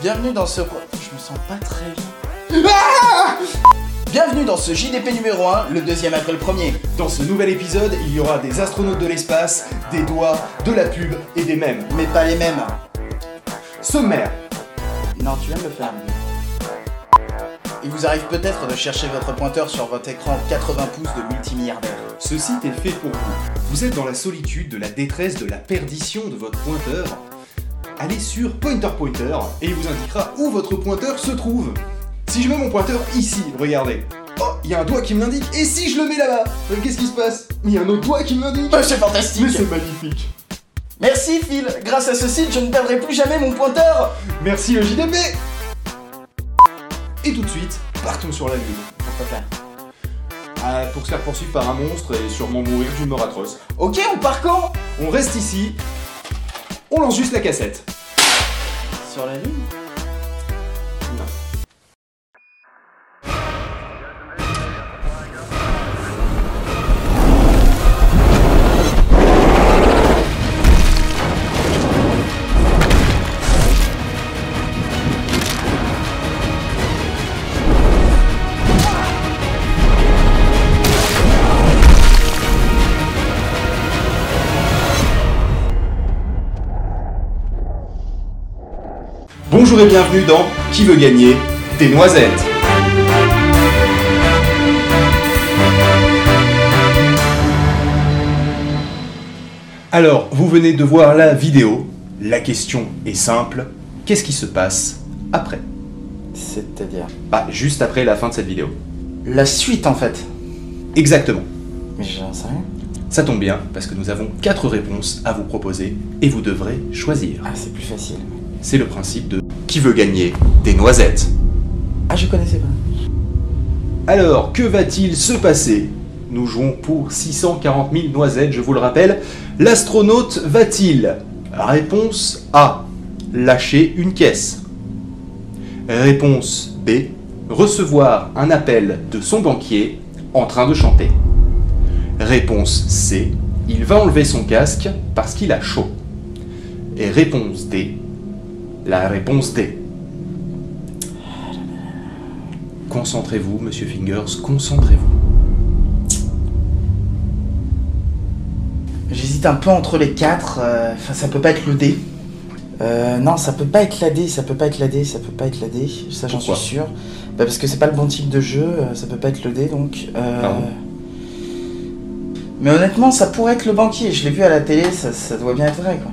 Bienvenue dans ce... Je me sens pas très bien. Bienvenue dans ce JDP numéro 1, le deuxième après le premier. Dans ce nouvel épisode, il y aura des astronautes de l'espace, des doigts, de la pub et des mèmes. Mais pas les mêmes. Sommaire. Non, tu viens de le faire. Il vous arrive peut-être de chercher votre pointeur sur votre écran 80 pouces de multimilliardaire. Ce site est fait pour vous. Vous êtes dans la solitude, de la détresse, de la perdition de votre pointeur. Allez sur Pointer Pointer et il vous indiquera où votre pointeur se trouve. Si je mets mon pointeur ici, regardez. Oh, il y a un doigt qui me l'indique. Et si je le mets là-bas Qu'est-ce qui se passe? Il y a un autre doigt qui me l'indique. Oh, c'est fantastique Mais c'est magnifique. Merci Phil, grâce à ce site, je ne perdrai plus jamais mon pointeur Merci le JDP Et tout de suite, partons sur la Lune. Pourquoi faire Ah, pour se faire poursuivre par un monstre et sûrement mourir d'une mort atroce. Ok, on part quand? On reste ici. On lance juste la cassette. Sur la lune Bonjour et bienvenue dans Qui veut gagner des noisettes Alors, vous venez de voir la vidéo. La question est simple. Qu'est-ce qui se passe après? C'est-à-dire? Bah, juste après la fin de cette vidéo. La suite en fait. Exactement. Mais j'en sais rien. Ça tombe bien, parce que nous avons quatre réponses à vous proposer, et vous devrez choisir. Ah, c'est plus facile. C'est le principe de Qui veut gagner des noisettes? Ah, je connaissais pas. Alors, que va-t-il se passer? Nous jouons pour 640 000 noisettes, je vous le rappelle. L'astronaute va-t-il? Réponse A. Lâcher une caisse. Réponse B. Recevoir un appel de son banquier en train de chanter. Réponse C. Il va enlever son casque parce qu'il a chaud. Et réponse D. La réponse D. Concentrez-vous, monsieur Fingers, concentrez-vous. J'hésite un peu entre les quatre. euh, Enfin, ça peut pas être le D. Euh, non, ça peut pas être la D, ça peut pas être la D, ça peut pas être la D. Ça, j'en suis sûr. Bah, parce que c'est pas le bon type de jeu, euh, ça peut pas être le D donc. euh, Mais honnêtement, ça pourrait être le banquier. Je l'ai vu à la télé, ça, ça doit bien être vrai quoi.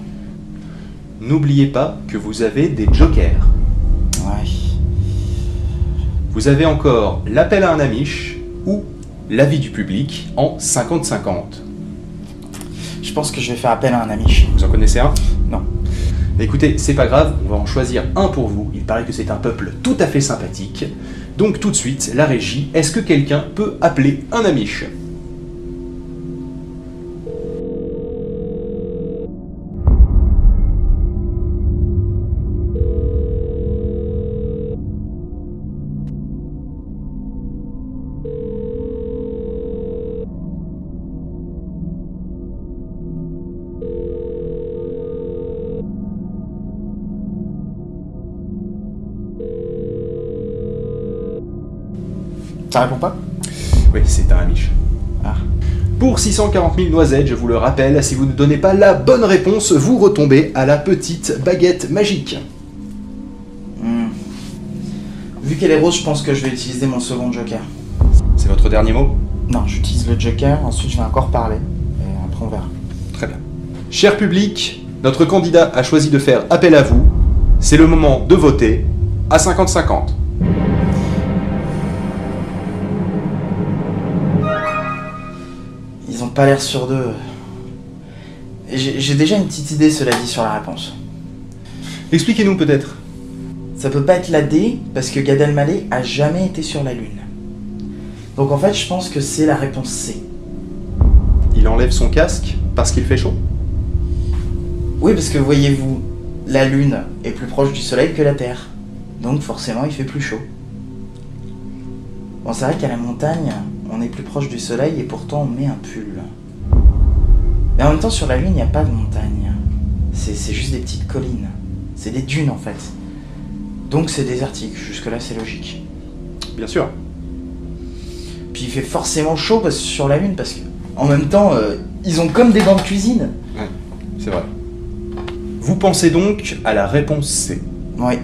N'oubliez pas que vous avez des jokers. Ouais. Vous avez encore l'appel à un amiche ou l'avis du public en 50-50. Je pense que je vais faire appel à un ami. Vous en connaissez un? Non. Écoutez, c'est pas grave, on va en choisir un pour vous. Il paraît que c'est un peuple tout à fait sympathique. Donc tout de suite, la régie, est-ce que quelqu'un peut appeler un amiche Ça répond pas? Oui, c'est un amiche. Ah. Pour 640 000 noisettes, je vous le rappelle, si vous ne donnez pas la bonne réponse, vous retombez à la petite baguette magique. Hmm. Vu qu'elle est rose, je pense que je vais utiliser mon second joker. C'est votre dernier mot? Non, j'utilise le joker, ensuite je vais encore parler. Et après on verra. Très bien. Cher public, notre candidat a choisi de faire appel à vous. C'est le moment de voter à 50-50. Pas l'air sur deux. J'ai j'ai déjà une petite idée, cela dit, sur la réponse. Expliquez-nous peut-être. Ça peut pas être la D, parce que Gad Elmaleh a jamais été sur la Lune. Donc en fait, je pense que c'est la réponse C. Il enlève son casque parce qu'il fait chaud? Oui, parce que voyez-vous, la Lune est plus proche du Soleil que la Terre. Donc forcément, il fait plus chaud. Bon, c'est vrai qu'à la montagne, on est plus proche du Soleil et pourtant on met un pull. Mais en même temps, sur la Lune, il n'y a pas de montagne. C'est juste des petites collines. C'est des dunes en fait. Donc c'est désertique. Jusque-là, c'est logique. Bien sûr. Puis il fait forcément chaud parce- sur la Lune parce que, en même temps, euh, ils ont comme des gants de cuisine. Ouais, c'est vrai. Vous pensez donc à la réponse C. Ouais,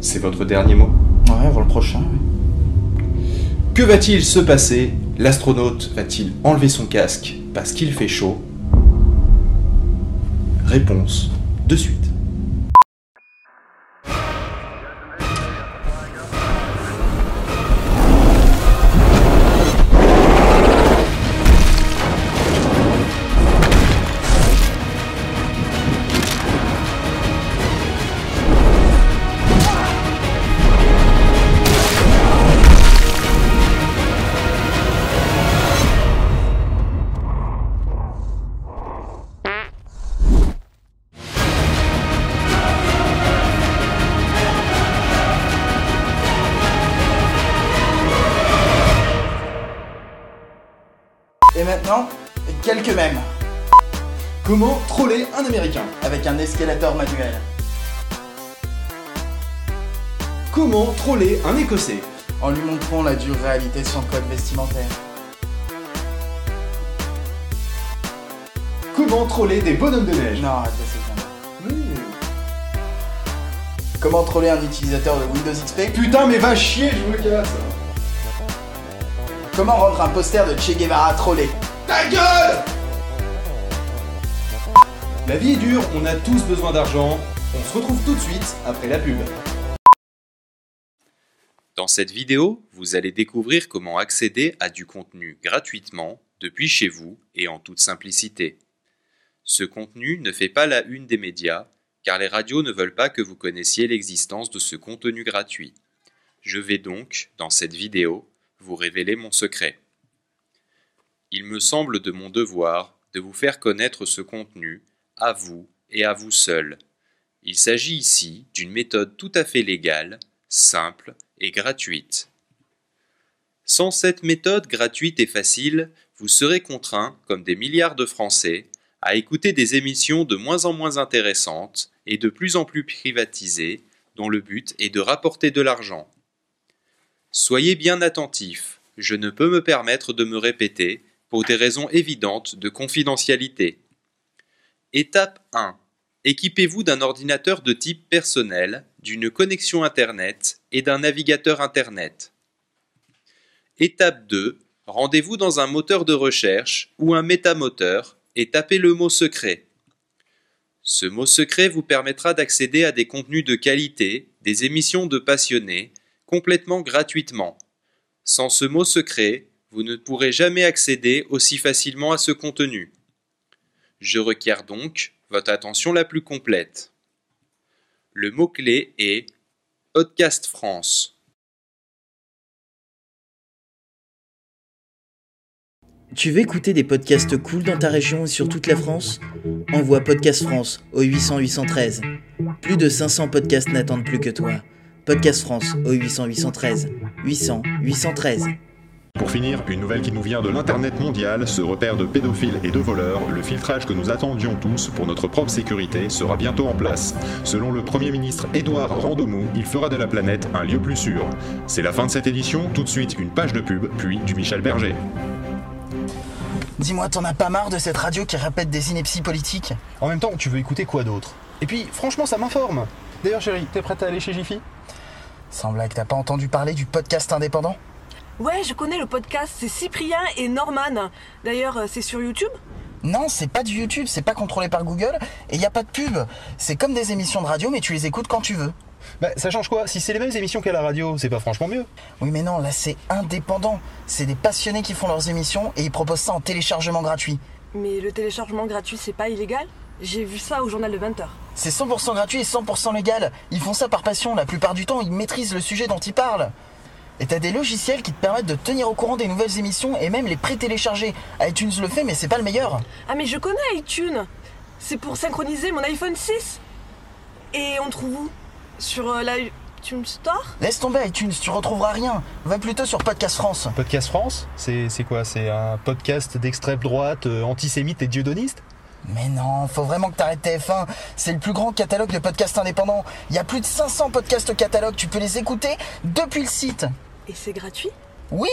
C'est votre dernier mot? Ouais, avant le prochain. ouais. Que va-t-il se passer? L'astronaute va-t-il enlever son casque parce qu'il fait chaud? Réponse de suite. Comment troller un Américain avec un escalator manuel. Comment troller un Écossais En lui montrant la dure réalité de son code vestimentaire. Comment troller des bonhommes de neige Non, arrête, c'est bien. Comment troller un utilisateur de Windows XP Putain mais va chier, je me casse Comment rendre un poster de Che Guevara trollé Ta gueule La vie est dure, on a tous besoin d'argent. On se retrouve tout de suite après la pub. Dans cette vidéo, vous allez découvrir comment accéder à du contenu gratuitement depuis chez vous et en toute simplicité. Ce contenu ne fait pas la une des médias car les radios ne veulent pas que vous connaissiez l'existence de ce contenu gratuit. Je vais donc, dans cette vidéo, vous révéler mon secret. Il me semble de mon devoir de vous faire connaître ce contenu à vous et à vous seul. Il s'agit ici d'une méthode tout à fait légale, simple et gratuite. Sans cette méthode gratuite et facile, vous serez contraint, comme des milliards de Français, à écouter des émissions de moins en moins intéressantes et de plus en plus privatisées, dont le but est de rapporter de l'argent. Soyez bien attentifs, je ne peux me permettre de me répéter pour des raisons évidentes de confidentialité. Étape 1. Équipez-vous d'un ordinateur de type personnel, d'une connexion Internet et d'un navigateur Internet. Étape 2. Rendez-vous dans un moteur de recherche ou un métamoteur et tapez le mot secret. Ce mot secret vous permettra d'accéder à des contenus de qualité, des émissions de passionnés, complètement gratuitement. Sans ce mot secret, vous ne pourrez jamais accéder aussi facilement à ce contenu. Je requiers donc votre attention la plus complète. Le mot-clé est Podcast France. Tu veux écouter des podcasts cool dans ta région et sur toute la France? Envoie Podcast France au 800 813. Plus de 500 podcasts n'attendent plus que toi. Podcast France au 800 813. 800 813. Pour finir, une nouvelle qui nous vient de l'Internet mondial, ce repère de pédophiles et de voleurs, le filtrage que nous attendions tous pour notre propre sécurité sera bientôt en place. Selon le Premier ministre Édouard Randomou, il fera de la planète un lieu plus sûr. C'est la fin de cette édition, tout de suite une page de pub, puis du Michel Berger. Dis-moi, t'en as pas marre de cette radio qui répète des inepties politiques? En même temps, tu veux écouter quoi d'autre? Et puis, franchement, ça m'informe. D'ailleurs, chérie, t'es prête à aller chez Jiffy? Sans blague, t'as pas entendu parler du podcast indépendant? Ouais, je connais le podcast, c'est Cyprien et Norman. D'ailleurs, euh, c'est sur YouTube Non, c'est pas du YouTube, c'est pas contrôlé par Google et y a pas de pub. C'est comme des émissions de radio, mais tu les écoutes quand tu veux. Bah, ça change quoi Si c'est les mêmes émissions qu'à la radio, c'est pas franchement mieux. Oui, mais non, là c'est indépendant. C'est des passionnés qui font leurs émissions et ils proposent ça en téléchargement gratuit. Mais le téléchargement gratuit, c'est pas illégal? J'ai vu ça au journal de 20h. C'est 100% gratuit et 100% légal. Ils font ça par passion, la plupart du temps, ils maîtrisent le sujet dont ils parlent. Et t'as des logiciels qui te permettent de te tenir au courant des nouvelles émissions et même les pré-télécharger. iTunes le fait, mais c'est pas le meilleur. Ah mais je connais iTunes. C'est pour synchroniser mon iPhone 6. Et on trouve où? Sur euh, l'iTunes Store? Laisse tomber iTunes, tu retrouveras rien. Va plutôt sur Podcast France. Podcast France C'est c'est quoi? C'est un podcast d'extrême droite, euh, antisémite et diodoniste Mais non, faut vraiment que t'arrêtes TF1. C'est le plus grand catalogue de podcasts indépendants. Il y a plus de 500 podcasts au catalogue, tu peux les écouter depuis le site. Et c'est gratuit? Oui!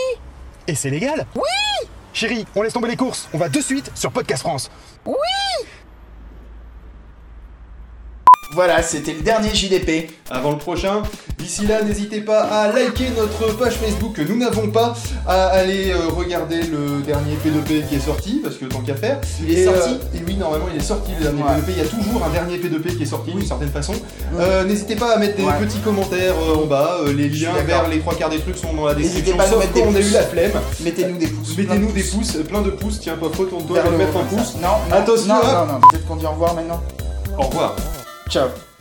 Et c'est légal! Oui! Chérie, on laisse tomber les courses, on va de suite sur Podcast France. Oui Voilà, c'était le dernier JDP. Avant le prochain, d'ici là, n'hésitez pas à liker notre page Facebook que nous n'avons pas, à aller euh, regarder le dernier P2P qui est sorti, parce que tant qu'à faire. Il est Et, sorti euh, et oui, normalement, il est sorti le dernier Ouais. P2P. Il y a toujours un dernier P2P qui est sorti d'une certaine façon. Euh, n'hésitez pas à mettre des Ouais. petits commentaires en bas. les liens vers les trois quarts des trucs sont dans la N'hésitez description. pas à nous Sauf mettre des quand on a pouces. eu la flemme. Mettez-nous des pouces. Mettez-nous des pouces, plein de pouces. Tiens, pop, retourne-toi, Vers je vais le te haut mettre un pouce. Non, non, Attention, non, hein. non, non. Peut-être qu'on dit au revoir maintenant. Au revoir. Tchau.